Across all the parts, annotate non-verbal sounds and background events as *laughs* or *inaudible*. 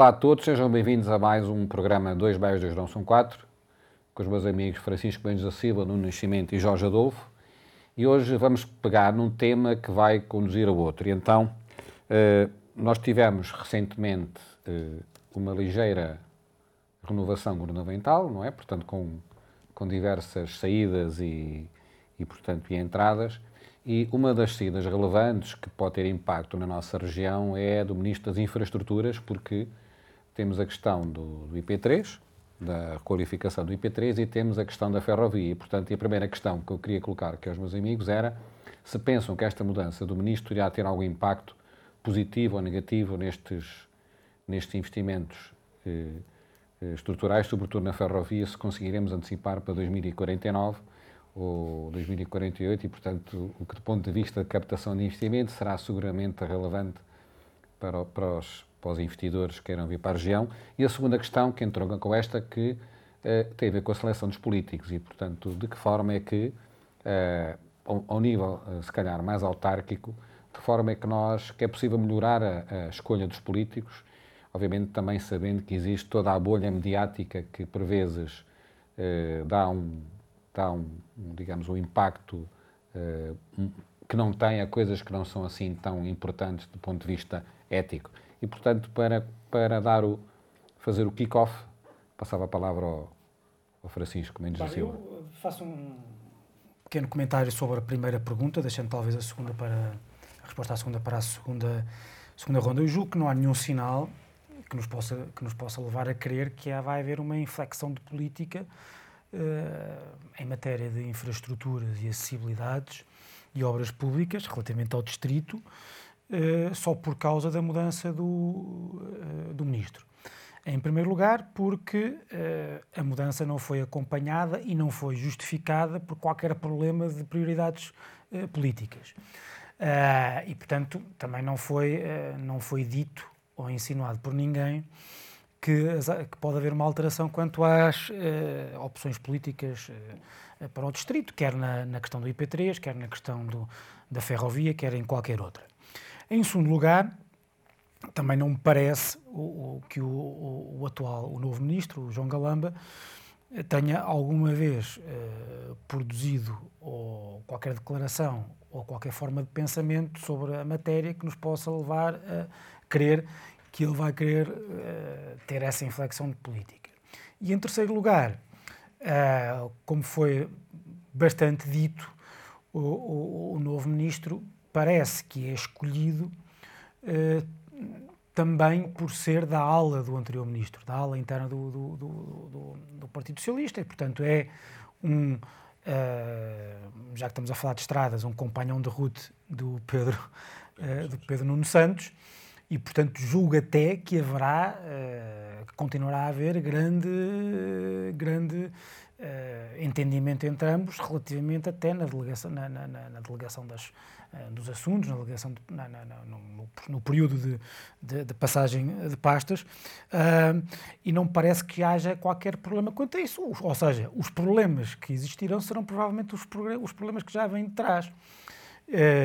Olá a todos, sejam bem-vindos a mais um programa Dois Bairros, Dois Não São Quatro, com os meus amigos Francisco Bendes da Silva, Nuno Nascimento e Jorge Adolfo. E hoje vamos pegar num tema que vai conduzir ao outro. E então, eh, nós tivemos recentemente eh, uma ligeira renovação governamental, não é? Portanto, com, com diversas saídas e, e, portanto, e entradas. E uma das saídas relevantes que pode ter impacto na nossa região é a do Ministro das Infraestruturas, porque temos a questão do, do IP3, da qualificação do IP3 e temos a questão da ferrovia. E, portanto, a primeira questão que eu queria colocar aqui aos meus amigos era se pensam que esta mudança do Ministro irá ter algum impacto positivo ou negativo nestes, nestes investimentos eh, eh estruturais, sobretudo na ferrovia, se conseguiremos antecipar para 2049 ou 2048 e, portanto, o que do ponto de vista de captação de investimento será seguramente relevante para, para, os, para os investidores que queiram vir para a região. E a segunda questão, que entrou com esta, que eh, tem a ver com a seleção dos políticos e, portanto, de que forma é que, eh, ao, ao, nível, eh, se calhar, mais autárquico, de forma é que nós, que é possível melhorar a, a escolha dos políticos, obviamente também sabendo que existe toda a bolha mediática que, por vezes, dá um dá um, digamos, um impacto uh, que não tem a coisas que não são assim tão importantes do ponto de vista ético. E, portanto, para, para dar o, fazer o kick-off, passava a palavra ao, ao Francisco Mendes da Silva. Eu faço um pequeno comentário sobre a primeira pergunta, deixando talvez a segunda para a resposta à segunda para a segunda, segunda ronda. Eu julgo que não há nenhum sinal que nos possa, que nos possa levar a crer que vai haver uma inflexão de política em matéria de infraestruturas e acessibilidades e obras públicas relativamente ao distrito, só por causa da mudança do, do ministro. Em primeiro lugar, porque a mudança não foi acompanhada e não foi justificada por qualquer problema de prioridades políticas. e, portanto, também não foi, não foi dito ou insinuado por ninguém que, que, pode haver uma alteração quanto às uh, opções políticas uh, para o distrito, quer na, na, questão do IP3, quer na questão do, da ferrovia, quer em qualquer outra. Em segundo lugar, também não me parece o, o que o, o, o, atual, o novo ministro, o João Galamba, tenha alguma vez uh, produzido ou qualquer declaração ou qualquer forma de pensamento sobre a matéria que nos possa levar a crer que ele vai querer uh, ter essa inflexão de política. E em terceiro lugar, uh, como foi bastante dito, o, o, o, novo ministro parece que é escolhido uh, também por ser da ala do anterior ministro, da ala interna do, do, do, do Partido Socialista, e portanto é um, já que estamos a falar de estradas, um companhão de route do Pedro, do Pedro Nuno Santos, e, portanto, julgo até que haverá, que continuará a haver grande, grande uh, entendimento entre ambos, relativamente até na delegação, na, na, na delegação das, uh, dos assuntos, na delegação de, na, no, no, período de, de, de, passagem de pastas, e não parece que haja qualquer problema quanto a isso. Ou seja, os problemas que existirão serão provavelmente os, os problemas que já vêm de trás.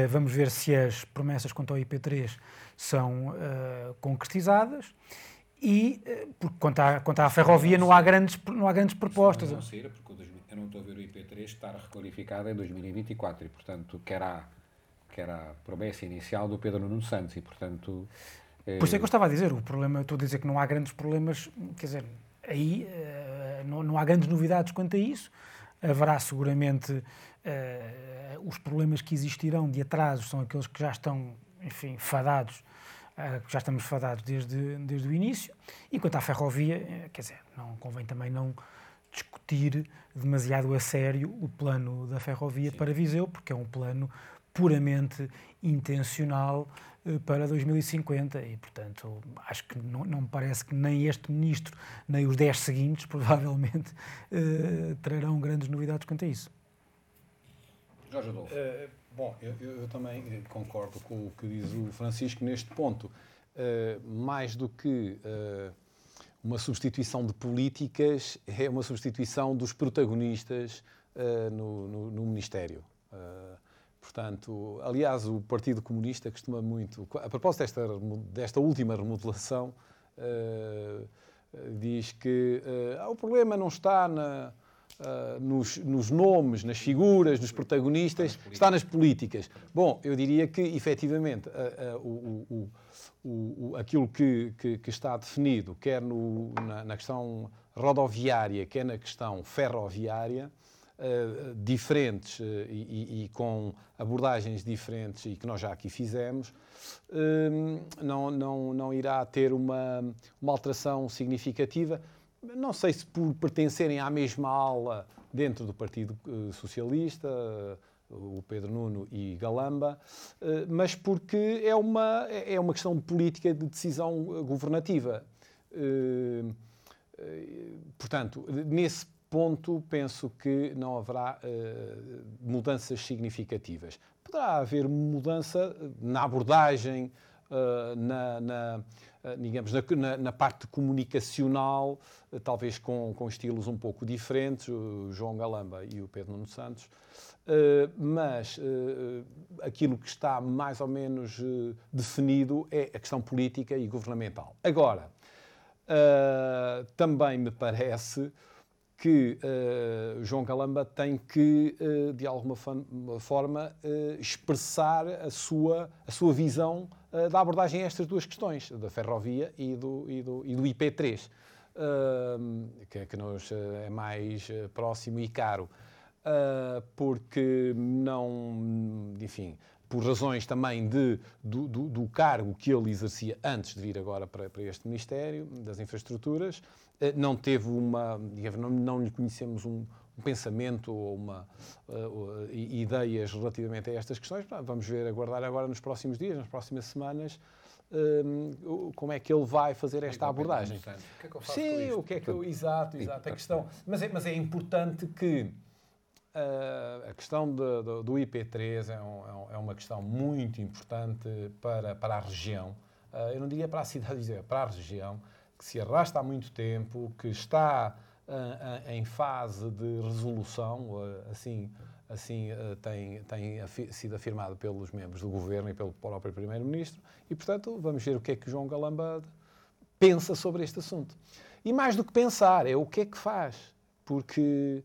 vamos ver se as promessas quanto ao IP3 são uh, concretizadas e, uh, porque quanto à, quanto à ferrovia não há grandes, não há grandes propostas. Não porque eu não estou a ver o IP3 estar requalificado em 2024 e, portanto, que era, que era a promessa inicial do Pedro Nuno Santos e, portanto... Por isso é que eu estava a dizer, o problema, estou a dizer que não há grandes problemas, quer dizer, aí uh, não, não há grandes novidades quanto a isso, haverá seguramente uh, os problemas que existirão de atrasos são aqueles que já estão enfim, fadados, uh, já estamos fadados desde, desde o início. E quanto à ferrovia, eh, quer dizer, não convém também não discutir demasiado a sério o plano da ferrovia Sim. para Viseu, porque é um plano puramente intencional uh, para 2050 e, portanto, acho que não, não me parece que nem este ministro, nem os 10 seguintes, *laughs* provavelmente, uh, trarão grandes novidades quanto a isso. Jorge Adolfo. Bom, eu, eu, também concordo com o que diz o Francisco neste ponto. Uh, mais do que uh, uma substituição de políticas, é uma substituição dos protagonistas uh, no, no, no, Ministério. portanto, aliás, o Partido Comunista costuma muito. A propósito desta, desta última remodelação, diz que o problema não está na, nos, nos, nomes, nas figuras, nos protagonistas, está nas políticas. Bom, eu diria que, efetivamente, o, o, o, aquilo que, que, que, está definido, quer no, na, na, questão rodoviária, quer na questão ferroviária, uh, diferentes uh, e, e, com abordagens diferentes e que nós já aqui fizemos, uh, não, não, não irá ter uma, uma alteração significativa. Não sei se por pertencerem à mesma ala dentro do Partido Socialista, o Pedro Nuno e Galamba, eh, mas porque é uma, é uma questão política de decisão governativa. Eh, eh, portanto, nesse ponto, penso que não haverá mudanças significativas. Poderá haver mudança na abordagem, na, na digamos, na, na, parte comunicacional, talvez com, com estilos um pouco diferentes, o João Galamba e o Pedro Nuno Santos, Uh, mas aquilo que está mais ou menos definido é a questão política e governamental. Agora, também me parece que João Calamba tem que, de alguma forma, expressar a sua, a sua visão da abordagem a estas duas questões, da ferrovia e do, e do, e do IP3, que, que nos é mais próximo e caro. Uh, porque não, enfim, por razões também de, do, do, do, cargo que ele exercia antes de vir agora para, para este Ministério das Infraestruturas, uh, não teve uma, digamos, não, não lhe conhecemos um, um pensamento ou uma, uh, ideias relativamente a estas questões. Vamos ver, aguardar agora nos próximos dias, nas próximas semanas, como é que ele vai fazer esta abordagem. O que é que eu faço Sim, o que é que eu. Exato, exato. A questão. Mas é, mas é importante que Uh, a questão de, de, do IP3 é, é, um, é, uma questão muito importante para, para a região. Eu não diria para a cidade, dizer para a região, que se arrasta há muito tempo, que está uh, em fase de resolução, assim, assim tem, tem afi sido afirmado pelos membros do governo e pelo próprio Primeiro-Ministro, e portanto vamos ver o que é que João Galamba pensa sobre este assunto. E mais do que pensar, é o que é que faz, porque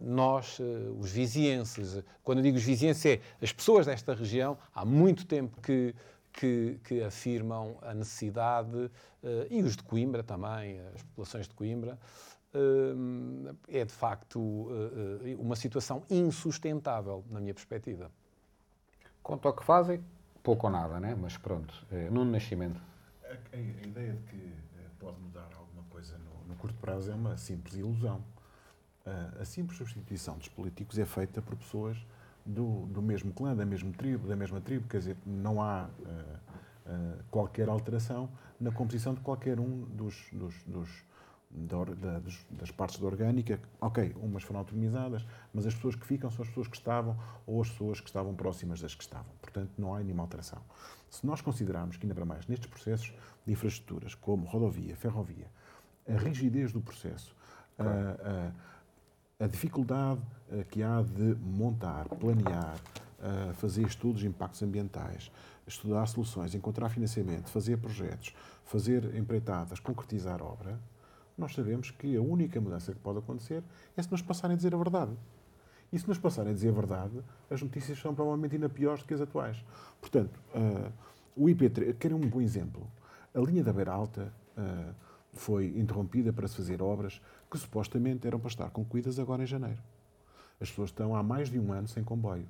nós, os vizienses, quando eu digo os vizienses, é as pessoas desta região, há muito tempo que, que, que afirmam a necessidade, eh, e os de Coimbra também, as populações de Coimbra, é de facto uma situação insustentável, na minha perspectiva. Quanto ao que fazem, pouco ou nada, né? mas pronto, no nascimento. A, a, a ideia de que pode mudar alguma coisa no, no curto prazo é uma simples ilusão a simples substituição dos políticos é feita por pessoas do, do mesmo clã, da mesma tribo, da mesma tribo, quer dizer, não há uh, qualquer alteração na composição de qualquer um dos, dos, dos, da, da, das partes da orgânica. Ok, umas foram autonomizadas, mas as pessoas que ficam são as pessoas que estavam ou as pessoas que estavam próximas das que estavam. Portanto, não há nenhuma alteração. Se nós considerarmos que, ainda para mais, nestes processos de infraestruturas, como rodovia, ferrovia, a rigidez do processo, claro. a dificuldade uh, que há de montar, planear, uh, fazer estudos de impactos ambientais, estudar soluções, encontrar financiamento, fazer projetos, fazer empreitadas, concretizar obra, nós sabemos que a única mudança que pode acontecer é se nos passarem a dizer a verdade. E se nos passarem a dizer a verdade, as notícias são provavelmente ainda piores do que as atuais. Portanto, uh, o IP3, quero um bom exemplo. A linha da Beira Alta uh, foi interrompida para se fazer obras que supostamente eram para estar concluídas agora em janeiro. As pessoas estão há mais de um ano sem comboio.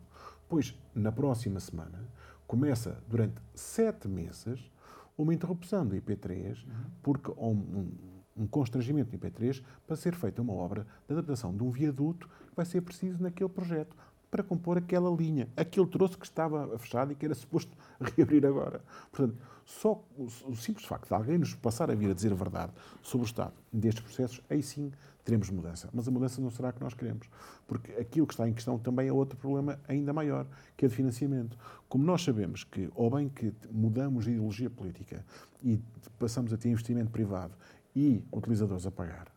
Pois, na próxima semana, começa durante sete meses uma interrupção do IP3, porque há um, um, constrangimento do IP3 para ser feita uma obra de adaptação de um viaduto que vai ser preciso naquele projeto para compor aquela linha, aquele troço que estava fechado e que era suposto *laughs* reabrir agora. Portanto, só o, o simples facto de alguém nos passar a vir a dizer a verdade sobre o estado destes processos, aí sim teremos mudança. Mas a mudança não será a que nós queremos, porque aquilo que está em questão também é outro problema ainda maior, que é de financiamento. Como nós sabemos que, ou bem que mudamos de ideologia política e passamos a ter investimento privado e utilizadores a pagar,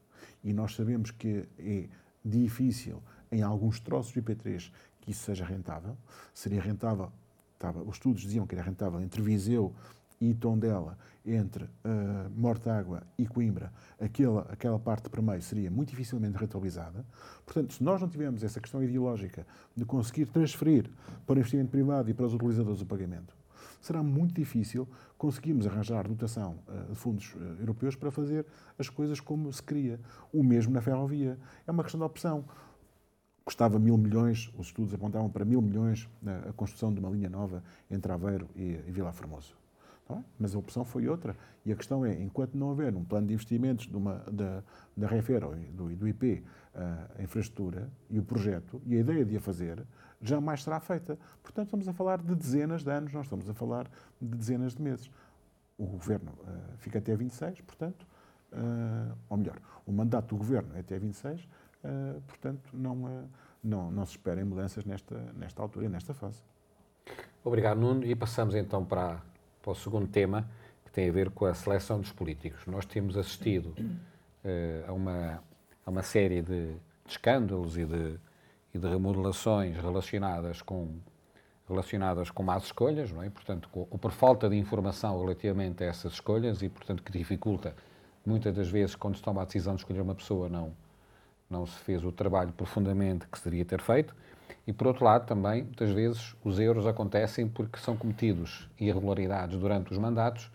e nós sabemos que é difícil em alguns troços de IP3 que isso seja rentável, seria rentável, estava, os estudos diziam que era rentável entre Viseu e Tondela entre uh, Mortágua e Coimbra, aquela, aquela parte para meio seria muito dificilmente rentabilizada. Portanto, se nós não tivermos essa questão ideológica de conseguir transferir para o investimento privado e para os utilizadores o pagamento, será muito difícil conseguirmos arranjar dotação uh, de fundos uh, europeus para fazer as coisas como se queria. O mesmo na ferrovia. É uma questão de opção. Custava mil milhões, os estudos apontavam para mil milhões a construção de uma linha nova entre Aveiro e, e Vila Formoso. É? Mas a opção foi outra. E a questão é, enquanto não houver um plano de investimentos de uma, da, da Refero e do, do IP, a infraestrutura e o projeto e a ideia de a fazer, jamais será feita. Portanto, estamos a falar de dezenas de anos, nós estamos a falar de dezenas de meses. O governo uh, fica até 26, portanto, uh, ou melhor, o mandato do governo é até 26, uh, portanto, não, não, não se esperem mudanças nesta, nesta altura e nesta fase. Obrigado, Nuno. E passamos então para para o segundo tema, que tem a ver com a seleção dos políticos. Nós temos assistido uh, a, uma, a uma série de, de escândalos e de, e de remodelações relacionadas com relacionadas com más escolhas, não é? Portanto, com, ou por falta de informação relativamente a essas escolhas e, portanto, que dificulta muitas das vezes quando se toma a decisão de escolher uma pessoa não não se fez o trabalho profundamente que se deveria ter feito. E, por outro lado, também, muitas vezes, os erros acontecem porque são cometidos irregularidades durante os mandatos.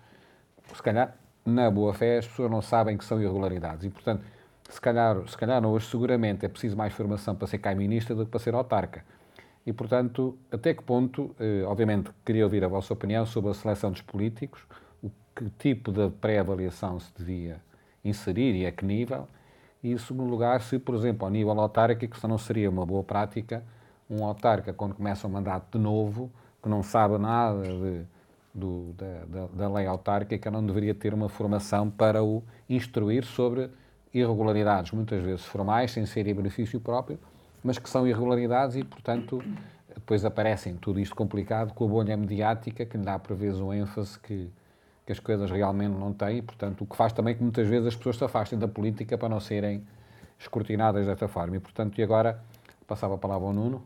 Se calhar, na boa fé, as pessoas não sabem que são irregularidades. E, portanto, se calhar, se calhar hoje, seguramente, é preciso mais formação para ser cai-ministra do que para ser autarca. E, portanto, até que ponto, eh, obviamente, queria ouvir a vossa opinião sobre a seleção dos políticos, o que tipo de pré-avaliação se devia inserir e a que nível, e, em segundo lugar, se, por exemplo, ao nível autárquico, se não seria uma boa prática um autarca, quando começa o mandato de novo, que não sabe nada de, do, da, da, lei autárquica, não deveria ter uma formação para o instruir sobre irregularidades, muitas vezes formais, sem ser em benefício próprio, mas que são irregularidades e, portanto, depois aparecem tudo isto complicado com a bolha mediática que lhe dá, por vezes, um ênfase que, que as coisas realmente não têm, e, portanto, o que faz também que muitas vezes as pessoas se afastem da política para não serem escrutinadas desta forma. E, portanto, e agora passava a palavra ao Nuno.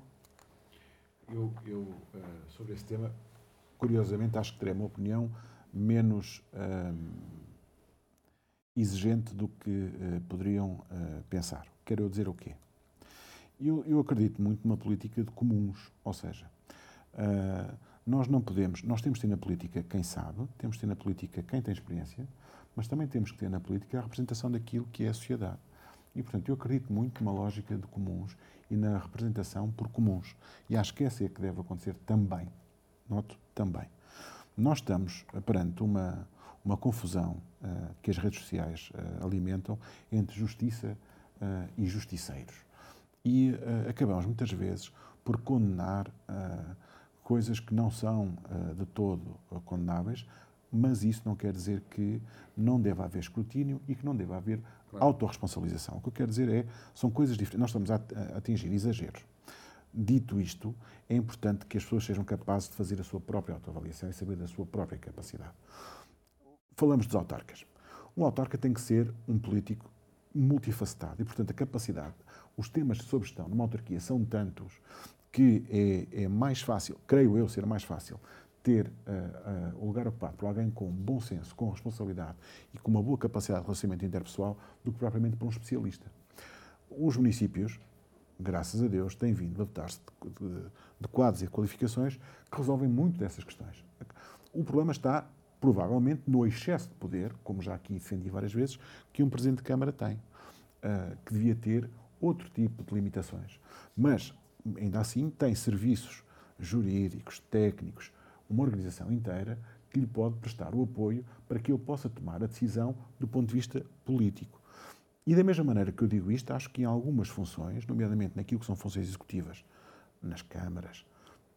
Eu, eu eh, sobre esse tema, curiosamente, acho que terei uma opinião menos ehm, exigente do que uh, poderiam uh, pensar. Quero eu dizer o quê? Eu, eu, acredito muito numa política de comuns, ou seja, uh, nós não podemos, nós temos que ter na política quem sabe, temos que ter na política quem tem experiência, mas também temos que ter na política a representação daquilo que é a sociedade. E, portanto, eu acredito muito numa lógica de comuns e na representação por comuns. E acho que essa é que deve acontecer também. Noto também. Nós estamos perante uma, uma confusão uh, que as redes sociais uh, alimentam entre justiça uh, e justiceiros. E acabamos muitas vezes por condenar coisas que não são de todo condenáveis, mas isso não quer dizer que não deva haver escrutínio e que não deva haver claro. autorresponsabilização. O que eu quero dizer é, são coisas diferentes. Nós estamos a atingir exageros. Dito isto, é importante que as pessoas sejam capazes de fazer a sua própria autoavaliação e saber da sua própria capacidade. Falamos dos autarcas. Um autarca tem que ser um político multifacetado e, portanto, a capacidade, os temas sobre gestão numa autarquia são tantos que é, é mais fácil, creio eu, ser mais fácil ter uh, uh, o lugar ocupado por alguém com bom senso, com responsabilidade e com uma boa capacidade de relacionamento interpessoal do que propriamente por um especialista. Os municípios, graças a Deus, têm vindo a dotar-se de, de, de quadros e de qualificações que resolvem muito dessas questões. O problema está, provavelmente, no excesso de poder, como já aqui defendi várias vezes, que um Presidente de Câmara tem, uh, que devia ter outro tipo de limitações. Mas, ainda assim, tem serviços jurídicos, técnicos, uma organização inteira que lhe pode prestar o apoio para que ele possa tomar a decisão do ponto de vista político. E da mesma maneira que eu digo isto, acho que em algumas funções, nomeadamente naquilo que são funções executivas, nas câmaras,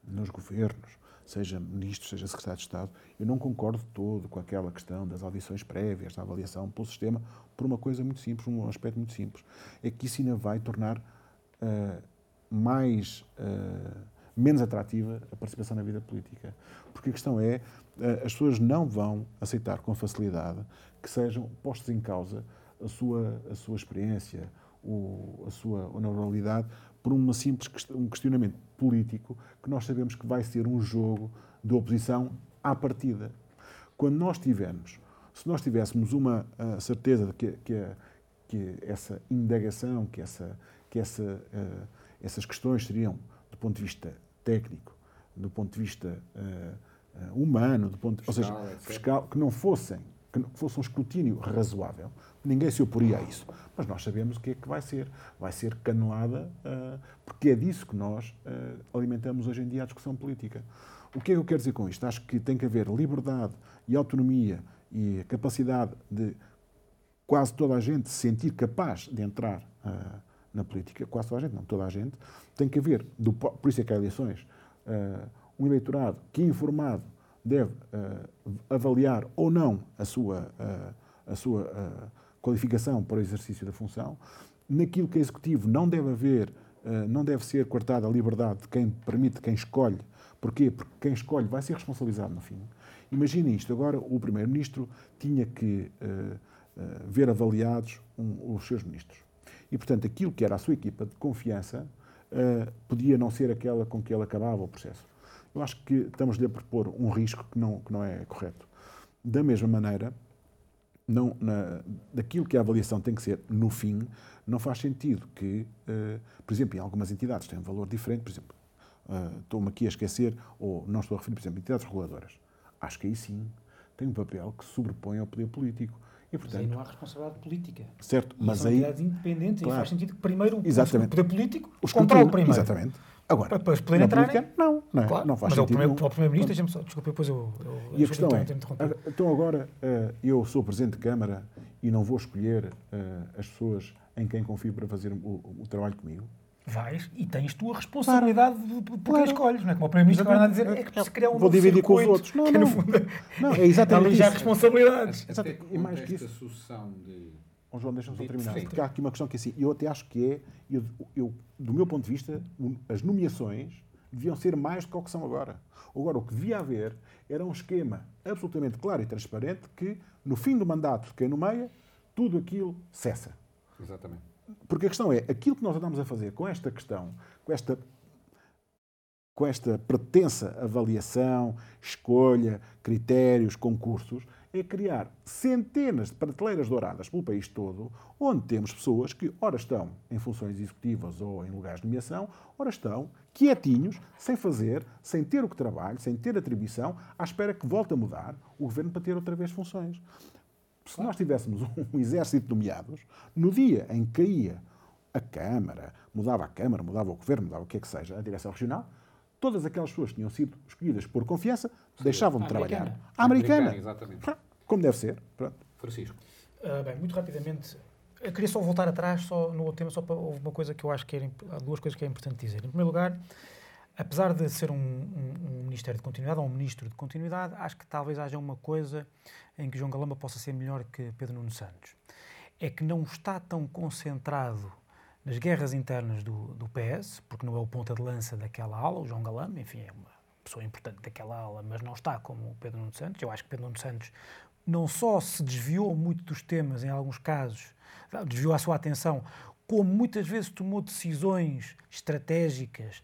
nos governos, seja ministro, seja secretário de Estado, eu não concordo todo com aquela questão das audições prévias, da avaliação pelo sistema, por uma coisa muito simples, um aspecto muito simples. É que isso ainda vai tornar uh, mais. Uh, menos atrativa a participação na vida política. Porque a questão é, eh, as pessoas não vão aceitar com facilidade que sejam postos em causa a sua, a sua experiência, o, a sua honorabilidade, por uma simples um questionamento político que nós sabemos que vai ser um jogo de oposição à partida. quando nós tivermos, se nós tivéssemos uma uh, certeza de que, que, que, essa indagação, que, essa, que essa, uh, essas questões seriam, do ponto de vista técnico, do ponto de vista uh, humano, do ponto, fiscal, ou seja, fiscal, que não fossem que fosse um escrutínio razoável, ninguém se oporia a isso. Mas nós sabemos o que é que vai ser. Vai ser canelada, uh, porque é disso que nós uh, alimentamos hoje em dia a discussão política. O que é que eu quero dizer com isto? Acho que tem que haver liberdade e autonomia e capacidade de quase toda a gente se sentir capaz de entrar uh, na política, quase toda a gente, não toda a gente, tem que haver, do, por isso é que há eleições, um eleitorado que informado deve uh, avaliar ou não a sua, uh, a sua uh, qualificação para o exercício da função. Naquilo que é executivo não deve haver, não deve ser cortada a liberdade de quem permite, quem escolhe. Porquê? Porque quem escolhe vai ser responsabilizado no fim. Imaginem isto, agora o Primeiro-Ministro tinha que ver avaliados um, os seus ministros. E, portanto, aquilo que era a sua equipa de confiança podia não ser aquela com que ele acabava o processo eu acho que estamos-lhe a propor um risco que não, que não é correto. Da mesma maneira, não, na, daquilo que a avaliação tem que ser no fim, não faz sentido que, uh, por exemplo, em algumas entidades têm um valor diferente, por exemplo, uh, estou-me aqui a esquecer, ou não estou a referir, por exemplo, entidades reguladoras. Acho que aí sim tem um papel que se sobrepõe ao poder político. E, portanto, mas aí não há responsabilidade política. Certo, mas são aí. entidades independentes claro. e faz sentido que primeiro o poder político os controle primeiro. Exatamente. Agora, para depois poder entrar. Política, não, não, é? claro, não faz mas sentido. Mas primeiro, o Primeiro-Ministro, deixa-me só. Desculpa, depois eu. eu e a questão é: então agora eh, eu sou Presidente de Câmara e não vou escolher eh, as pessoas em quem confio para fazer o, o trabalho comigo? Vais e tens tua responsabilidade claro. por quem claro. escolhes, não é? Como o Primeiro-Ministro vai a dizer, é que se criar um Vou dividir com os outros. Não, não. Fundo, não, é exatamente já responsabilidades. Até e mais que isso. sucessão de Oh, João, deixa-me só terminar. Sim. Porque há aqui uma questão que é assim, eu até acho que é, eu, eu, do meu ponto de vista, as nomeações deviam ser mais do que o que são agora. Agora, o que devia haver era um esquema absolutamente claro e transparente que, no fim do mandato de quem nomeia, tudo aquilo cessa. Exatamente. Porque a questão é, aquilo que nós andamos a fazer com esta questão, com esta, com esta pretensa avaliação, escolha, critérios, concursos, é criar centenas de prateleiras douradas pelo país todo, onde temos pessoas que ora estão em funções executivas ou em lugares de nomeação, ora estão quietinhos, sem fazer, sem ter o que trabalho, sem ter atribuição, à espera que volte a mudar o governo para ter outra vez funções. Se nós tivéssemos *laughs* um exército de nomeados, no dia em que caía a Câmara, mudava a Câmara, mudava o governo, mudava o que é que seja, a direção regional, todas aquelas pessoas que tinham sido escolhidas por confiança Sim. deixavam de trabalhar. A americana. Exatamente. Como deve ser. Pronto. Francisco. Uh, bem, muito rapidamente, eu queria só voltar atrás só no tema, só para houve uma coisa que eu acho que era, há duas coisas que é importante dizer. Em primeiro lugar, apesar de ser um, um, um, Ministério de Continuidade ou um Ministro de Continuidade, acho que talvez haja uma coisa em que João Galamba possa ser melhor que Pedro Nuno Santos. É que não está tão concentrado nas guerras internas do, do PS, porque não é o ponta de lança daquela ala, o João Galamba, enfim, é uma pessoa importante daquela ala, mas não está como o Pedro Nuno Santos. Eu acho que Pedro Nuno Santos não só se desviou muito dos temas, em alguns casos, desviou a sua atenção, como muitas vezes tomou decisões estratégicas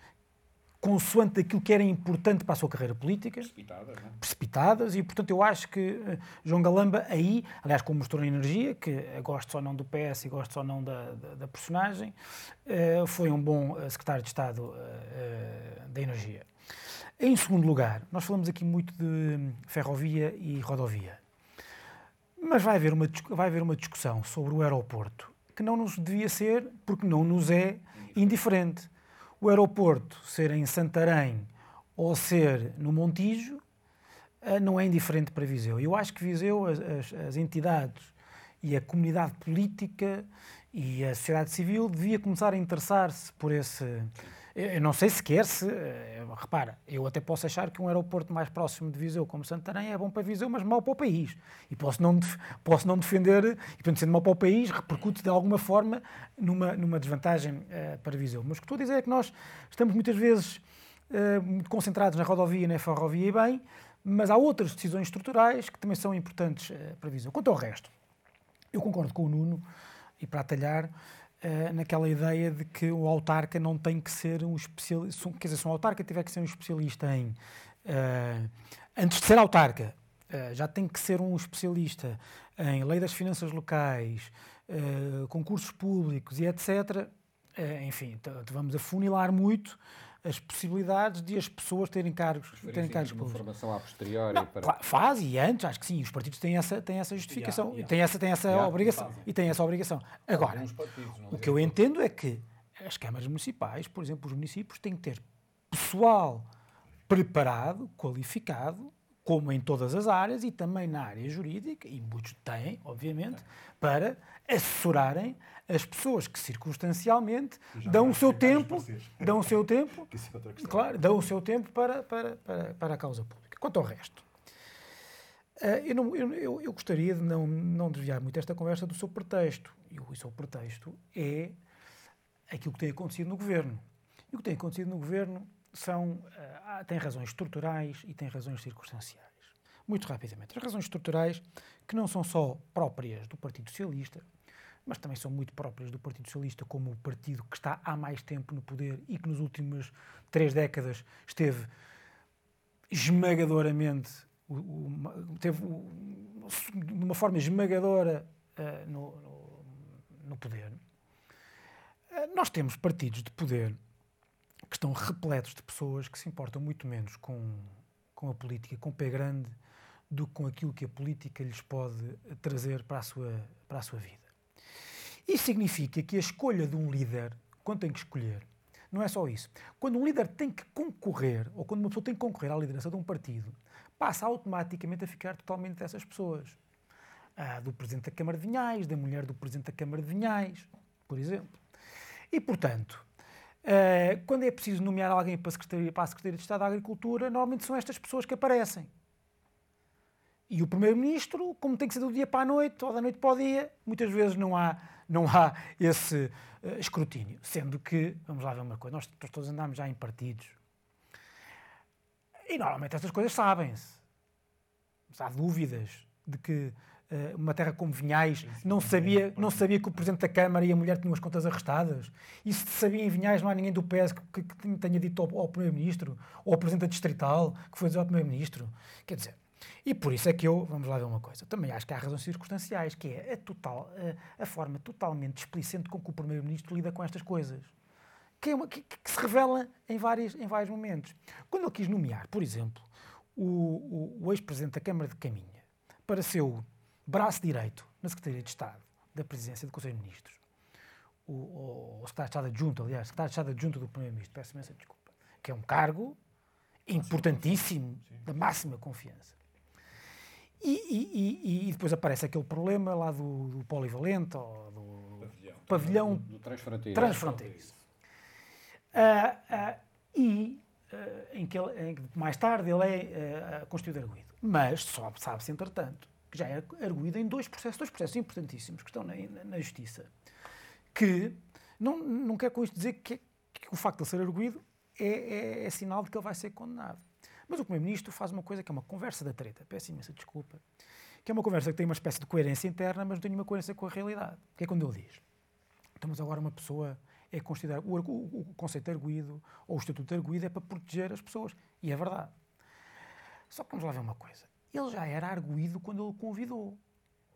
consoante daquilo que era importante para a sua carreira política. Precipitadas, não é? Precipitadas, e portanto eu acho que uh, João Galamba aí, aliás como mostrou na Energia, que uh, gosto ou não do PS e gosto ou não da, da, da personagem, uh, foi um bom secretário de Estado da Energia. Em segundo lugar, nós falamos aqui muito de ferrovia e rodovia. Mas vai haver uma, vai haver uma discussão sobre o aeroporto que não nos devia ser, porque não nos é indiferente o aeroporto ser em Santarém ou ser no Montijo eh, não é indiferente para Viseu. Eu acho que Viseu, as, as, entidades e a comunidade política e a sociedade civil devia começar a interessar-se por esse eu não sei sequer se. Eh, repara, eu até posso achar que um aeroporto mais próximo de Viseu, como Santarém, é bom para Viseu, mas mau para o país. E posso não, posso não defender, e portanto, sendo mau para o país, repercute de alguma forma numa, numa desvantagem uh, para Viseu. Mas o que estou a dizer é que nós estamos muitas vezes uh, muito concentrados na rodovia e na ferrovia e bem, mas há outras decisões estruturais que também são importantes uh, para Viseu. Quanto ao resto, eu concordo com o Nuno, e para atalhar, uh, naquela ideia de que o autarca não tem que ser um especialista. Quer dizer, se um autarca tiver que ser um especialista em. Uh, antes de ser autarca, uh, já tem que ser um especialista em lei das finanças locais, concursos públicos e etc., enfim, vamos afunilar muito as possibilidades de as pessoas terem cargos, terem cargos públicos. formação a posteriori não, para... Faz, e antes, acho que sim, os partidos têm essa, têm essa justificação, yeah, yeah. têm essa, têm essa yeah, obrigação. E têm essa obrigação. Agora, o que eu entendo é que as câmaras municipais, por exemplo, os municípios, têm que ter pessoal preparado, qualificado, como em todas as áreas e também na área jurídica, e muitos têm, obviamente, para assessorarem as pessoas que circunstancialmente dão o seu tempo, dão o seu tempo, é claro, dão o seu tempo para, para, para, para a causa pública. Quanto ao resto, eh, eu, não, eu, eu, gostaria de não, não desviar muito esta conversa do seu pretexto. E o seu pretexto é aquilo que tem acontecido no governo. E o que tem acontecido no governo são, uh, tem razões estruturais e tem razões circunstanciais. Muito rapidamente. As razões estruturais que não são só próprias do Partido Socialista, mas também são muito próprias do Partido Socialista como o partido que está há mais tempo no poder e que nas últimas três décadas esteve esmagadoramente, teve de uma forma esmagadora uh, no, no, no, poder. Uh, nós temos partidos de poder que estão repletos de pessoas que se importam muito menos com, com a política, com o pé grande, do que com aquilo que a política lhes pode trazer para a sua, para a sua vida. Isso significa que a escolha de um líder, quando tem que escolher, não é só isso. Quando um líder tem que concorrer, ou quando uma pessoa tem que concorrer à liderança de um partido, passa automaticamente a ficar totalmente dessas pessoas. Ah, do Presidente da Câmara de Vinhais, da mulher do Presidente da Câmara de Vinhais, por exemplo. E, portanto, ah, quando é preciso nomear alguém para a, Secretaria, para a Secretaria de Estado da Agricultura, normalmente são estas pessoas que aparecem. E o Primeiro-Ministro, como tem que ser do dia para a noite ou da noite para o dia, muitas vezes não há, não há esse uh, escrutínio. Sendo que, vamos lá ver uma coisa, nós todos andamos já em partidos. E normalmente estas coisas sabem-se. Há dúvidas de que uma terra como Vinhais não sabia, não sabia que o Presidente da Câmara e a mulher tinham as contas arrestadas. E se sabia em Vinhais, não há ninguém do PS que, que, tenha dito ao, ao Primeiro-Ministro ou ao Presidente da Distrital que foi dizer ao Primeiro-Ministro. Quer dizer, e por isso é que eu, vamos lá ver uma coisa, também acho que há razões circunstanciais, que é a, total, a, a forma totalmente displicente com que o Primeiro-Ministro lida com estas coisas. Que, é uma, que, que, se revela em, vários, em vários momentos. Quando ele quis nomear, por exemplo, o, o, o ex-presidente da Câmara de Caminha para ser o braço direito na Secretaria de Estado da Presidência do Conselho de Ministros, o, o, o secretário de Estado adjunto, aliás, secretário de Estado adjunto do Primeiro-Ministro, peço imensa desculpa, que é um cargo importantíssimo, da máxima confiança. E, e, e, depois aparece aquele problema lá do, do polivalente, ou do pavilhão, pavilhão do, do transfronteiriço. transfronteiriço. Uh, uh, e uh, em que ele, em, mais tarde ele é uh, constituído arguído. Mas sabe-se, entretanto, que já é arguído em dois processos, dois processos importantíssimos que estão na, na Justiça, que não, não quer com isto dizer que, que o facto de ele ser arguído é, é, é sinal de que ele vai ser condenado. Mas o Primeiro-Ministro faz uma coisa que é uma conversa da treta, peço imensa desculpa, que é uma conversa que tem uma espécie de coerência interna, mas não tem nenhuma coerência com a realidade. Que é quando ele diz: estamos agora uma pessoa é considerar o, o, o, conceito de arguído ou o estatuto de arguído é para proteger as pessoas. E é verdade. Só que vamos lá ver uma coisa. Ele já era arguído quando ele o convidou.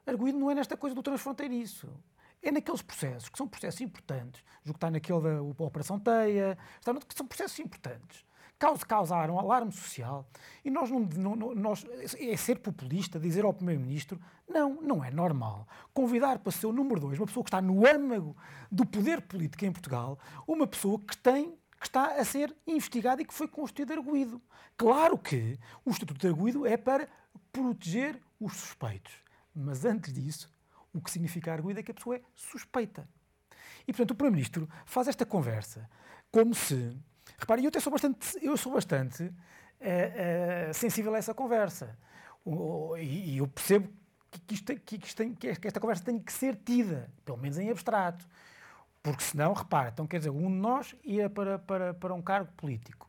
Arguído não é nesta coisa do transfronteiriço. É naqueles processos, que são processos importantes. Julgo que está naquele da Operação Teia, está no, que são processos importantes causa, causar um alarme social e nós não, não, nós, é ser populista dizer ao Primeiro-Ministro não, não é normal convidar para ser o número dois uma pessoa que está no âmago do poder político em Portugal, uma pessoa que tem que está a ser investigada e que foi constituído arguído. Claro que o Estatuto de Arguído é para proteger os suspeitos, mas antes disso, o que significa arguído é que a pessoa é suspeita. E, portanto, o Primeiro-Ministro faz esta conversa como se Repare, eu até sou bastante, eu sou bastante uh, uh, sensível a essa conversa. E, e, eu percebo que, isto, que, isto tem, que, esta conversa tem que ser tida, pelo menos em abstrato. Porque senão, repare, então quer dizer, um de nós ia para, para, para um cargo político.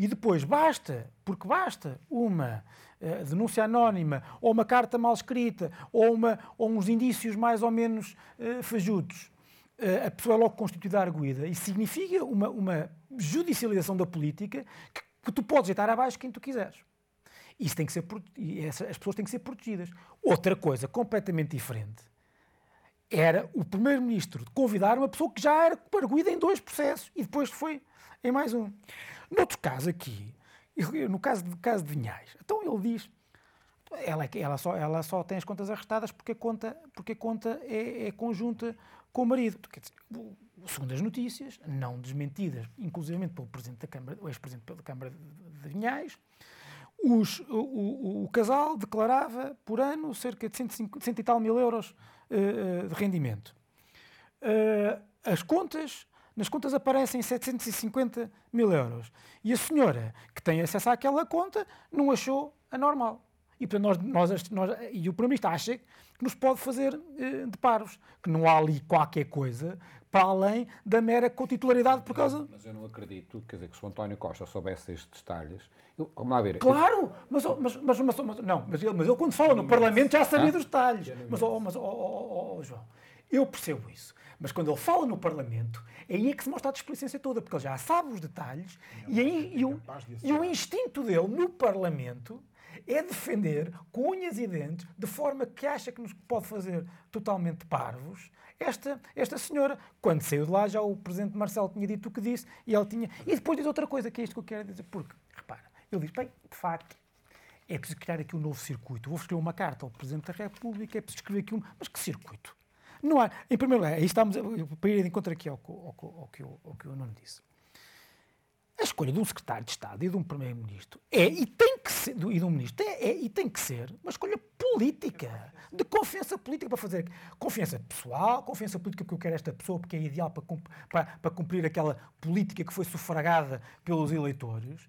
E depois basta, porque basta uma uh, denúncia anónima, ou uma carta mal escrita, ou, uma, ou uns indícios mais ou menos uh, fajutos, uh, a pessoa é logo constituída arguída. Isso significa uma, uma judicialização da política que, que tu podes deitar abaixo quem tu quiseres. Isso tem que ser, e as pessoas têm que ser protegidas. Outra coisa completamente diferente era o primeiro-ministro convidar uma pessoa que já era arguída em dois processos e depois foi em mais um. Noutro caso aqui, no caso de, caso de Vinhais, então ele diz ela, é ela, só, ela só tem as contas arrestadas porque a conta, porque a conta é, é conjunta com o marido. Segundo as notícias, não desmentidas, inclusive pelo Presidente da Câmara, o ex-Presidente da Câmara de Vinhais, os, o, o, o, casal declarava por ano cerca de 150, 100 e tal mil euros uh, de rendimento. Uh, as contas, nas contas aparecem 750 mil euros. E a senhora que tem acesso àquela conta não achou anormal. E, portanto, nós, nós, nós, e o Primeiro-Ministro acha que nos pode fazer uh, de paros, que não há ali qualquer coisa para além da mera cotitularidade por causa... Mas eu não acredito, quer dizer, que se o António Costa soubesse estes detalhes... Eu, vamos lá ver... Claro! Mas, mas, mas, mas, mas não, mas ele, mas ele quando fala no Parlamento já sabia dos detalhes. Mas, oh, mas oh, oh, oh, João, eu percebo isso. Mas quando ele fala no Parlamento, aí é que se mostra a displicência toda, porque ele já sabe os detalhes e, aí, e, o, e o instinto dele no Parlamento é defender com unhas e dentes, de forma que acha que nos pode fazer totalmente parvos, esta, esta senhora. Quando saiu de lá, já o presidente Marcelo tinha dito o que disse e ele tinha. E depois diz outra coisa, que é isto que eu quero dizer. Porque, repara, ele diz: bem, de facto, é preciso criar aqui um novo circuito. Vou escrever uma carta ao Presidente da República, é preciso escrever aqui um. Mas que circuito? Não há. Em primeiro lugar, aí estamos. Para ir de encontro aqui ao, ao, ao, ao, que, o Nuno disse. A escolha de um secretário de Estado e de um primeiro-ministro é e tem que ser e de um ministro é, é, e tem que ser uma escolha política, de confiança política para fazer confiança pessoal, confiança política porque eu quero esta pessoa porque é ideal para, para, para cumprir aquela política que foi sufragada pelos eleitores.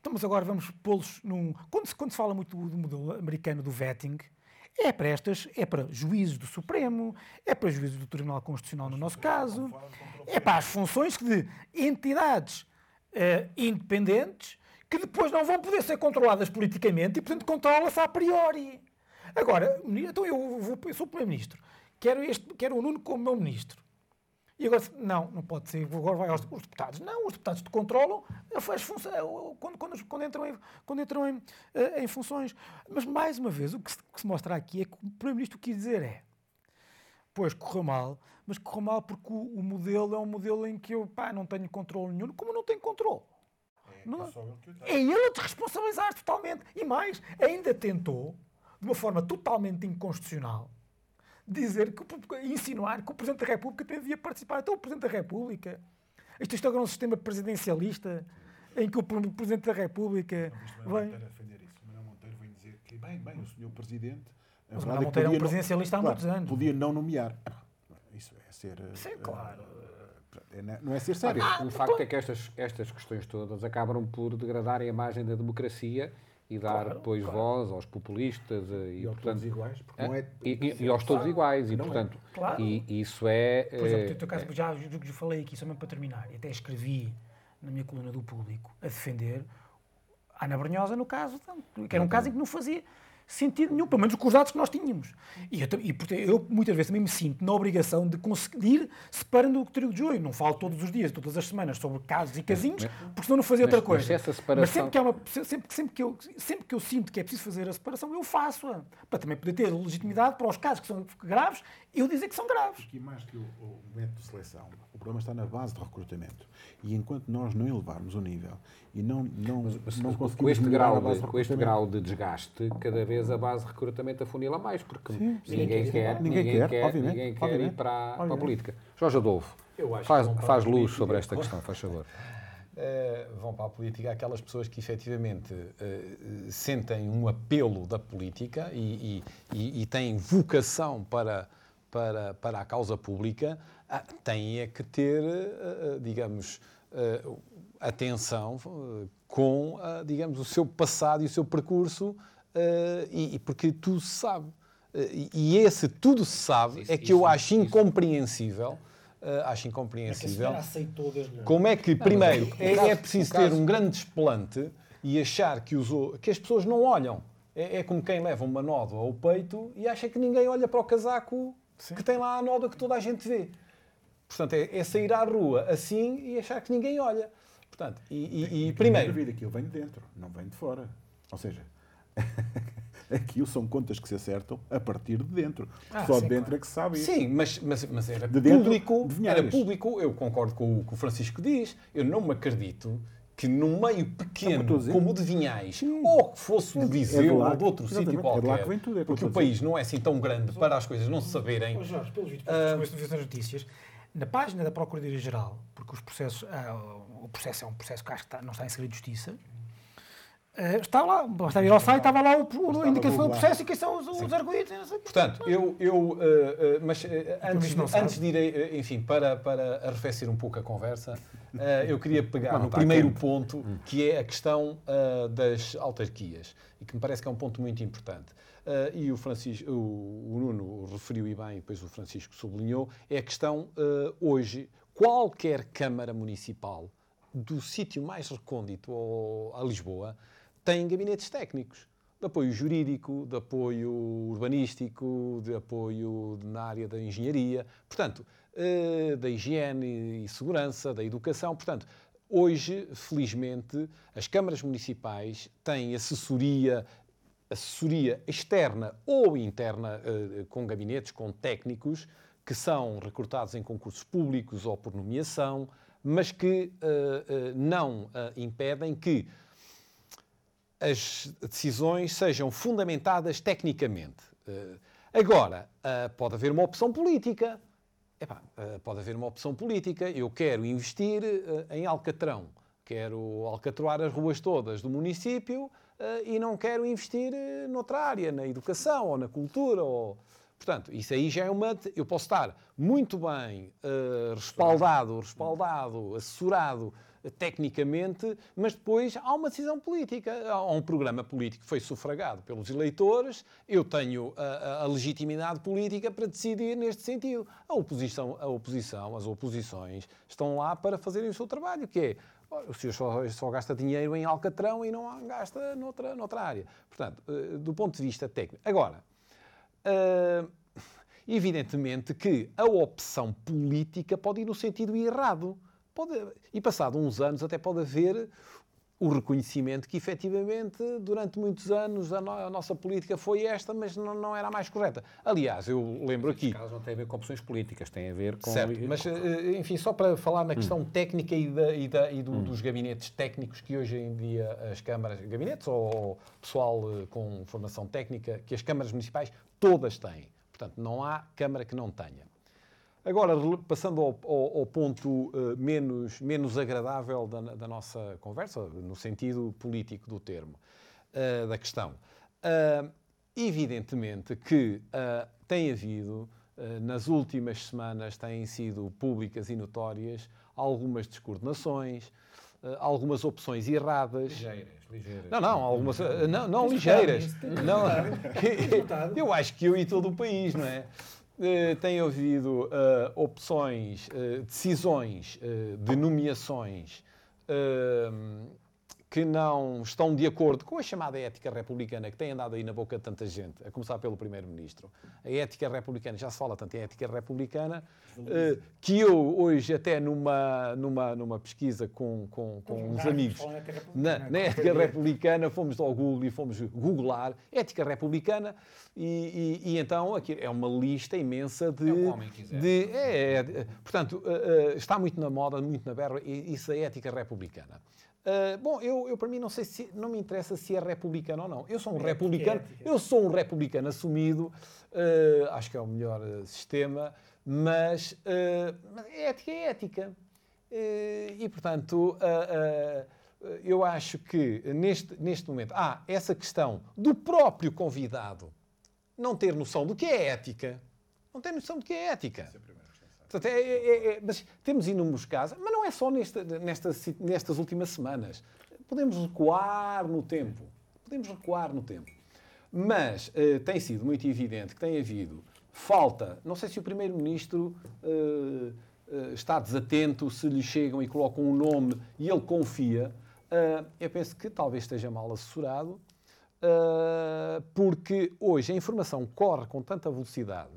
Então, mas agora vamos pô-los num. Quando quando se fala muito do modelo americano do vetting, é para estas, é para juízes do Supremo, é para juízes do Tribunal Constitucional no nosso caso, é para as funções de entidades uh, independentes que depois não vão poder ser controladas politicamente e, portanto, controla-se a priori. Agora, então eu, vou, eu sou Primeiro-Ministro, quero, este, quero o Nuno como meu Ministro. E agora, não, não pode ser, agora vai aos os deputados. Não, os deputados te controlam as funções, quando, quando, quando, entram, em, quando entram em, eh, em funções. Mas, mais uma vez, o que se, que se mostra aqui é que o Primeiro-Ministro quis dizer é Pois, correu mal, mas correu mal porque o, o, modelo é um modelo em que eu pá, não tenho controle nenhum. Como não tenho controle? É, não, é ele a te responsabilizar totalmente. E mais, ainda tentou, de uma forma totalmente inconstitucional, dizer que, insinuar que o Presidente da República devia participar. Então, o Presidente da República, isto, isto é um sistema presidencialista em que o Presidente da República não, vem. Monteiro a defender isso. Manuel Monteiro vem dizer que, bem, bem, o senhor Presidente mas o Manuel Monteiro é um presidencialista há muitos anos. Podia não nomear. Isso é ser. Sim, claro. É, não é ser sério. Ah, o facto é que estas, estas questões todas acabam por degradar a imagem da democracia e dar claro, depois claro. voz aos populistas e, e portanto, todos iguais, porque não é, e, e, aos todos iguais e portanto é. claro. e, isso é por exemplo, no caso, é, já, já falei aqui só mesmo para terminar e até escrevi na minha coluna do público a defender a Ana Brunhosa no caso que era um caso em que não fazia sentido nenhum, pelo menos com os dados que nós tínhamos. E, eu, e eu muitas vezes também me sinto na obrigação de conseguir separando o trigo de joio. Não falo todos os dias, todas as semanas, sobre casos e casinhos, porque senão não fazia outra coisa. Mas, essa separação... mas sempre, que há uma, sempre, sempre, que eu, sempre que eu sinto que é preciso fazer a separação, eu faço-a. Para também poder ter legitimidade para os casos que são graves, eu dizer que são graves. Aqui mais que o, o método de seleção, o problema está na base de recrutamento. E enquanto nós não elevarmos o nível e não, não, mas, mas, não conseguimos com este, grau de, com este grau de desgaste, cada vez a base de recrutamento afunila mais, porque sim, ninguém, sim, quer, ninguém, ninguém, quer, obviamente, ninguém quer obviamente, ir para, para, a política. Jorge Adolfo, faz, faz luz sobre esta questão, faz favor. Uh, *laughs* vão para a política aquelas pessoas que efetivamente uh, sentem um apelo da política e, e, e, têm vocação para, para, para a causa pública, uh, têm é que ter, digamos, atenção com, digamos, o seu passado e o seu percurso e, e, porque tudo se sabe. E esse tudo se sabe isso, é que isso, eu acho isso. incompreensível. Uh, acho incompreensível. É como é que, primeiro, é, é, preciso ter um grande desplante e achar que, os, que as pessoas não olham. É, é, como quem leva uma nódoa ao peito e acha que ninguém olha para o casaco Sim. que tem lá a nódoa que toda a gente vê. Portanto, é, é, sair à rua assim e achar que ninguém olha. Portanto, e, e, e primeiro. vida que eu venho dentro, não venho de fora. Ou seja, *laughs* aquilo são contas que se acertam a partir de dentro. Ah, Só sim, de dentro claro. é que se sabe isso. Sim, mas, mas, mas era De dentro, público. de Era público. Eu concordo com o que o Francisco diz. Eu não me acredito que num meio pequeno, mas como o de Vinhais, Sim. ou que fosse É de de- é de Viseu lá ou de outro sítio é qualquer, que vem tudo, é o eu porque o país não é assim tão grande para as coisas não se saberem. Ô Jorge, pelo visto, Ah. uh, notícias, na página da Procuradoria-Geral, porque os processos, ah, o processo é um processo que acho que está- não está em segredo de justiça, ah, está lá, basta ir ao site, estava lá o, o, a indicação do processo e quem são os, os. Portanto, eu, eu eh, eh, mas eh, antes, não antes de ir, enfim, para, para arrefecer um pouco a conversa, eu queria pegar não no está primeiro quente. ponto, que é a questão das autarquias, e que me parece que é um ponto muito importante. E o, Francisco, o, o Nuno referiu e bem, e depois o Francisco sublinhou, é a questão, hoje, qualquer Câmara Municipal, do sítio mais recôndito ao- a Lisboa, tem gabinetes técnicos de apoio jurídico, de apoio urbanístico, de apoio na área da engenharia, portanto, eh, da higiene e segurança, da educação. Portanto, hoje, felizmente, as câmaras municipais têm assessoria, assessoria externa ou interna, eh, com gabinetes, com técnicos, que são recrutados em concursos públicos ou por nomeação, mas que eh, não impedem que as decisões sejam fundamentadas tecnicamente. Eh, Agora, eh, pode haver uma opção política. Epá, eh, pode haver uma opção política. Eu quero investir em Alcatrão, quero alcatroar as ruas todas do município e não quero investir noutra área, na educação ou na cultura. Ou... Portanto, isso aí já é uma. Eu posso estar muito bem eh, respaldado, respaldado, assessorado tecnicamente, mas depois há uma decisão política, há um programa político que foi sufragado pelos eleitores, eu tenho a, a- legitimidade política para decidir neste sentido. A oposição, a oposição, as oposições estão lá para fazerem o seu trabalho, que é "Ora, o senhor só, só gasta dinheiro em Alcatrão e não gasta noutra, noutra área. Portanto, eh, do ponto de vista técnico. Agora, ah, evidentemente que a opção política pode ir no sentido errado. Pode, e passado uns anos até pode haver o reconhecimento que efetivamente durante muitos anos a, no- a nossa política foi esta, mas não, não era a mais correta. Aliás, eu lembro aqui. Casos não têm a ver com opções políticas, têm a ver com. Certo, mas eh, enfim, só para falar na questão Hum. técnica e, da- e da- e do- dos gabinetes técnicos que hoje em dia as câmaras, gabinetes ou pessoal eh, com formação técnica, que as câmaras municipais todas têm. Portanto, não há câmara que não tenha. Agora, passando ao, ao- ao ponto eh, menos, menos agradável da, da nossa conversa, no sentido político do termo, eh, da questão. Ah, evidentemente que tem havido, nas últimas semanas, têm sido públicas e notórias algumas descoordenações, algumas opções erradas. Ligeiras, ligeiras. Não, não, algumas. Não, não ligeiras. Não, *laughs* eu acho que eu e todo o país, não é? Eh, Tem havido eh, opções, eh, decisões eh, de nomeações eh, que não estão de acordo com a chamada ética republicana que tem andado aí na boca de tanta gente, a começar pelo Primeiro-Ministro. A ética republicana, já se fala tanto em ética republicana, eh, que eu hoje até numa, numa, numa pesquisa com, com, com uns amigos na, na ética republicana, fomos ao Google e fomos googlar ética republicana e, e- e então aqui é uma lista imensa de... É o o homem quiser. de- é, é, portanto, eh, eh, está muito na moda, muito na berra, isso é ética republicana. Eh, bom, eu, eu para mim não sei se não me interessa se é republicano ou não. Eu sou um republicano, ética. eu sou um republicano assumido, eh, acho que é o melhor eh, sistema, mas, ética é ética. E, portanto, ah, ah, eu acho que neste, neste momento há essa questão do próprio convidado não ter noção do que é ética. Não ter noção do que é ética. Portanto, é- é- é- mas temos inúmeros casos, mas não é só nesta, nesta nestas últimas semanas. Podemos recuar no tempo. Podemos recuar no tempo. Mas eh, tem sido muito evidente que tem havido falta. Não sei se o Primeiro-Ministro eh, eh, está desatento, se lhe chegam e colocam um nome e ele confia. Eu penso que talvez esteja mal assessorado, porque hoje a informação corre com tanta velocidade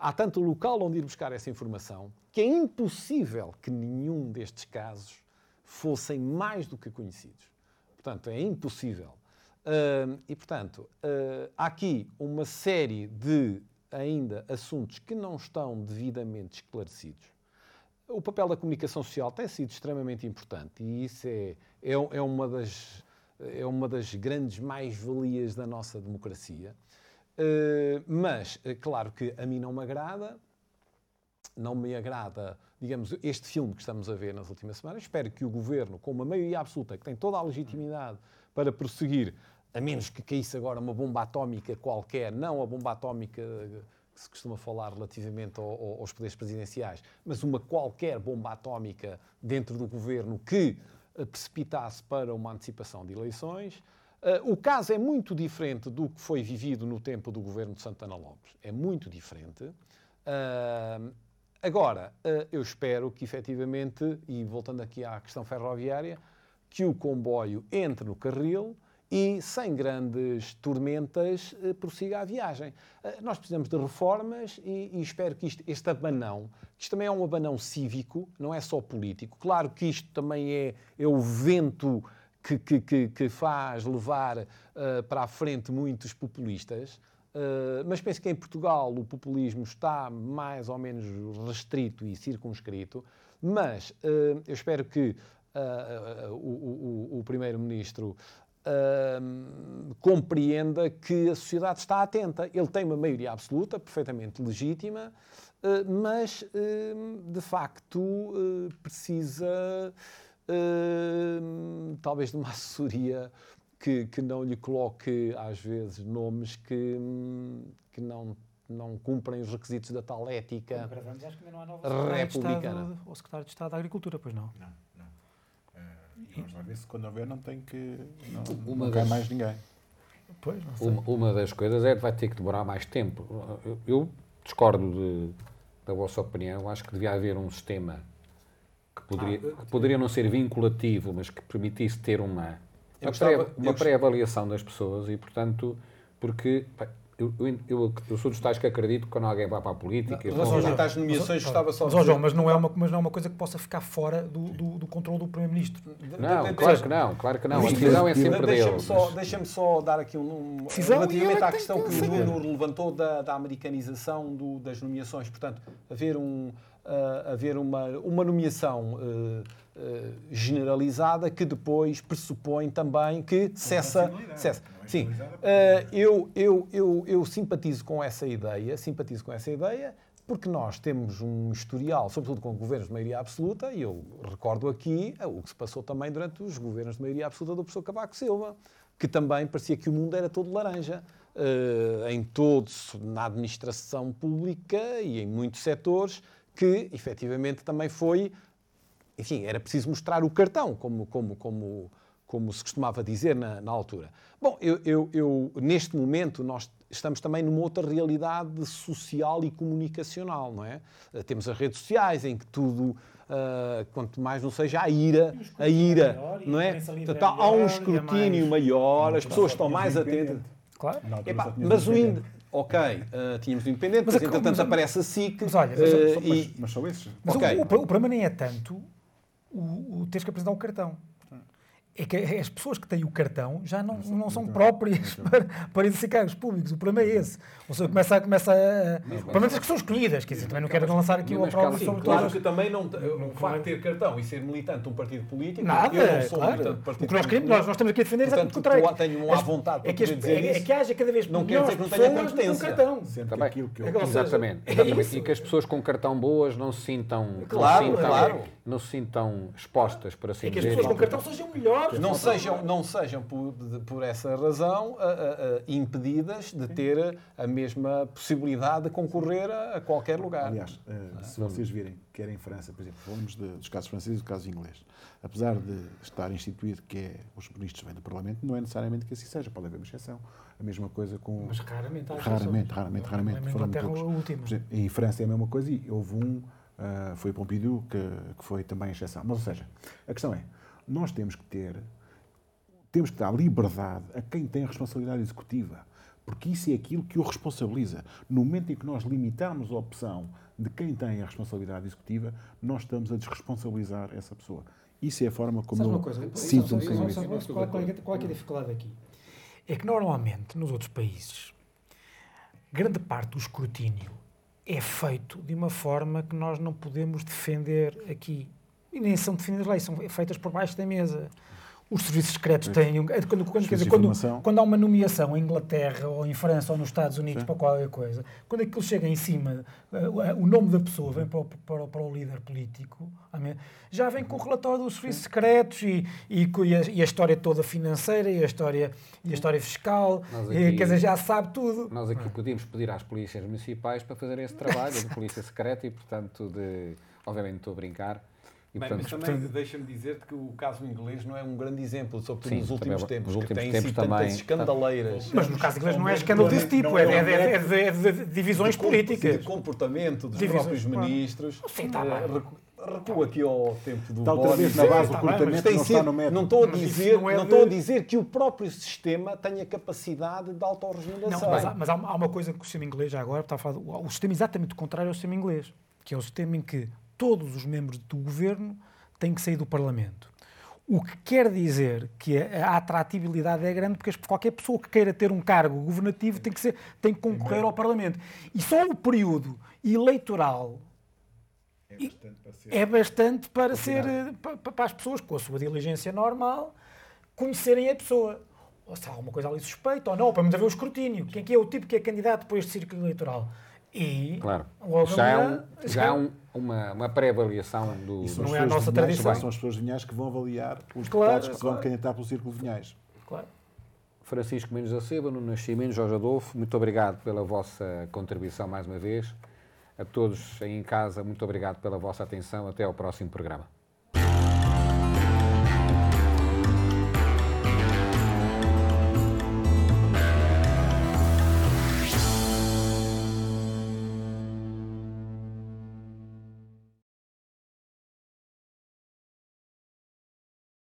há tanto local onde ir buscar essa informação que é impossível que nenhum destes casos fossem mais do que conhecidos. Portanto, é impossível. Uh, e, portanto, uh, há aqui uma série de ainda assuntos que não estão devidamente esclarecidos. O papel da comunicação social tem sido extremamente importante e isso é, é, é uma, das, é uma das grandes mais-valias da nossa democracia. Uh, mas, claro que a mim não me agrada, não me agrada, digamos, este filme que estamos a ver nas últimas semanas. Espero que o governo, com uma maioria absoluta, que tem toda a legitimidade para prosseguir, a menos que caísse agora uma bomba atómica qualquer, não a bomba atómica que se costuma falar relativamente ao, aos poderes presidenciais, mas uma qualquer bomba atómica dentro do governo que eh, precipitasse para uma antecipação de eleições. Uh, o caso é muito diferente do que foi vivido no tempo do governo de Santana Lopes. É muito diferente. Uh, Agora, eh, eu espero que efetivamente, e voltando aqui à questão ferroviária, que o comboio entre no carril e, sem grandes tormentas, prossiga a viagem. Nós precisamos de reformas e, e espero que isto, este abanão, que isto também é um abanão cívico, não é só político. Claro que isto também é, é o vento que, que, que, faz levar uh, para a frente muitos populistas. Uh, mas penso que em Portugal o populismo está mais ou menos restrito e circunscrito, mas uh, eu espero que uh, o, o, o Primeiro-Ministro compreenda que a sociedade está atenta. Ele tem uma maioria absoluta, perfeitamente legítima, mas de facto precisa talvez de uma *laughs* assessoria que, que não lhe coloque, às vezes, nomes que, que não não cumprem os requisitos da tal ética Gravamos, acho que ainda não há nova republicana. Ou secretário de Estado da Agricultura, pois não? Não, não. Uh, vamos lá ver se quando houver não tem que. Não, uma não das, mais ninguém. Pois, uma, uma, das coisas é que vai ter que demorar mais tempo. Eu, eu discordo de, da vossa opinião. Acho que devia haver um sistema poderia, ah, que poderia não ser vinculativo, mas que permitisse ter uma uma, pré, uma pré-avaliação das pessoas e, portanto, porque eu, eu, eu, sou dos tais que acredito que quando alguém vai para a política. Não, relativamente às nomeações, gostava só mas, de. João, mas não, é uma, mas não é uma coisa que possa ficar fora do, do, do controle do Primeiro-Ministro. Não, de, de, claro que não, claro que não. A decisão é sempre deixa dele. Só, Deixa-me só dar aqui um. um relativamente à questão que, que o Nuno levantou da, da americanização do, das nomeações. Portanto, haver, um, uh, haver uma, uma nomeação. Uh, eh, generalizada que depois pressupõe também que cessa. cessa. É Sim, uh, eu, eu, eu, eu simpatizo com essa ideia, simpatizo com essa ideia, porque nós temos um historial, sobretudo com governos de maioria absoluta, e eu recordo aqui eh, o que se passou também durante os governos de maioria absoluta do professor Cavaco Silva, que também parecia que o mundo era todo laranja. Uh, em todos, na administração pública e em muitos setores, que efetivamente também foi enfim, era preciso mostrar o cartão, como, como, como, como se costumava dizer na, na altura. Bom, eu, eu, eu, neste momento nós estamos também numa outra realidade social e comunicacional, não é? Eh, temos as redes sociais em que tudo, uh, quanto mais não seja a ira, a ira, maior, não é? Portanto, há um escrutínio mais... maior, as pessoas estão mais atentas. Claro. Epá, mas o ind... Ok, uh, tínhamos o independente, mas, mas entretanto mas, aparece a SIC. Mas olha, mas, uh, e... mas, são esses. Mas okay. o, o, o, problema nem é tanto o, o teres que apresentar um cartão. É que as pessoas que têm o cartão já não, não, não são próprias para, para cargos públicos. O problema é esse. Ou seja, começa a. Começa a pelo menos as que são escolhidas. Quer dizer, também não quero lançar aqui uma prova sobre Claro todas. que também não. O facto de ter cartão e ser militante de um partido político. Nada, eu não sou claro. militante de partido O que nós queremos, nós, nós estamos aqui a defender exatamente o contrário. Tenho uma vontade é que, dizer é, é que haja cada vez não quer dizer que não tenha competência. cartão. Também. Aquilo que eu... Exatamente. exatamente. E que as pessoas com cartão boas não se sintam. Claro, claro. Não se sintam expostas, para assim dizer. É que as pessoas com cartão sejam melhores. Não sejam não sejam, por, por essa razão, impedidas de ter a mesma possibilidade de concorrer a, a qualquer lugar. Aliás, uh, se vocês virem, quer em França, por exemplo, falamos de, dos casos franceses e do caso inglês, apesar de estar instituído que é, os ministros vêm do Parlamento, não é necessariamente que assim seja, pode haver uma exceção. A mesma coisa com. Mas raramente há Raramente, raramente, raramente. Na Inglaterra, a última. Exemplo, em França é a mesma coisa e houve um, uh, foi Pompidou, que, que foi também exceção. Mas, ou seja, a questão é, nós temos que ter temos que dar liberdade a quem tem a responsabilidade executiva, porque isso é aquilo que o responsabiliza. No momento em que nós limitarmos a opção de quem tem a responsabilidade executiva, nós estamos a desresponsabilizar essa pessoa. Isso é a forma como Sabe eu coisa, sinto um bocadinho isso. Qual, qual, é, qual é a dificuldade aqui? é que normalmente nos outros países, grande parte do escrutínio é feito de uma forma que nós não podemos defender aqui. E nem são defendidas leis, são feitas por baixo da mesa. Os serviços secretos têm. um- Quando, quando, quer dizer, quando, quando há uma nomeação em Inglaterra ou em França ou nos Estados Unidos para qualquer coisa, quando aquilo chega em cima, eh, o nome da pessoa vem para o, para o- para o líder político, já vem com o relatório dos serviços secretos e, e, e a, e história toda financeira e a história, e a história fiscal, Nós e, aqui- quer dizer, já sabe tudo. Nós aqui podíamos pedir às polícias municipais para fazer esse trabalho de *laughs* polícia secreta e, portanto, de. Obviamente estou a brincar. E, Bem, portanto, mas também deixa-me dizer que o caso inglês não é um grande exemplo, sobretudo Sim, nos também últimos é- tempos, nos que últimos têm tempos sido tantas também- escandaleiras Mas no caso inglês não é escândalo desse tipo, é, é de- é é de divisões de políticas. de comportamento dos Divisões, próprios claro. ministros. Sim, tá Eh, bem. recu- Recuo aqui ao tempo do Está outra Boris. na base do está recrutamento, tem não sido- está no método. não estou a dizer, não é não estou a dizer que o próprio sistema tenha capacidade de Não, autorregulação. mas, há, mas há uma- há uma coisa que o sistema inglês já agora está a falar, o sistema exatamente contrário ao sistema inglês, que é o sistema em que todos os membros do governo têm que sair do Parlamento. O que quer dizer que a, a atratividade é grande porque qualquer pessoa que queira ter um cargo governativo tem que, ser, tem que concorrer ao Parlamento. E só o período eleitoral é bastante para ser eh, pa- pa- para as pessoas com a sua diligência normal conhecerem a pessoa. Ou se há alguma coisa ali suspeita ou não, para haver o escrutínio. Quem é que é o tipo que é candidato para este círculo eleitoral? E Claro. logo Já é, um, já é um- uma, uma pré-avaliação do. Isso não é a nossa Vinhais, tradição. São as pessoas Vinhais que vão avaliar os Claro, deputados que se vão claro. candidatar pelo Círculo de Vinhais. Claro. Francisco Mendes da Silva, no Nascimento, Jorge Adolfo, muito obrigado pela vossa contribuição mais uma vez. A todos aí em casa, muito obrigado pela vossa atenção. Até ao próximo programa.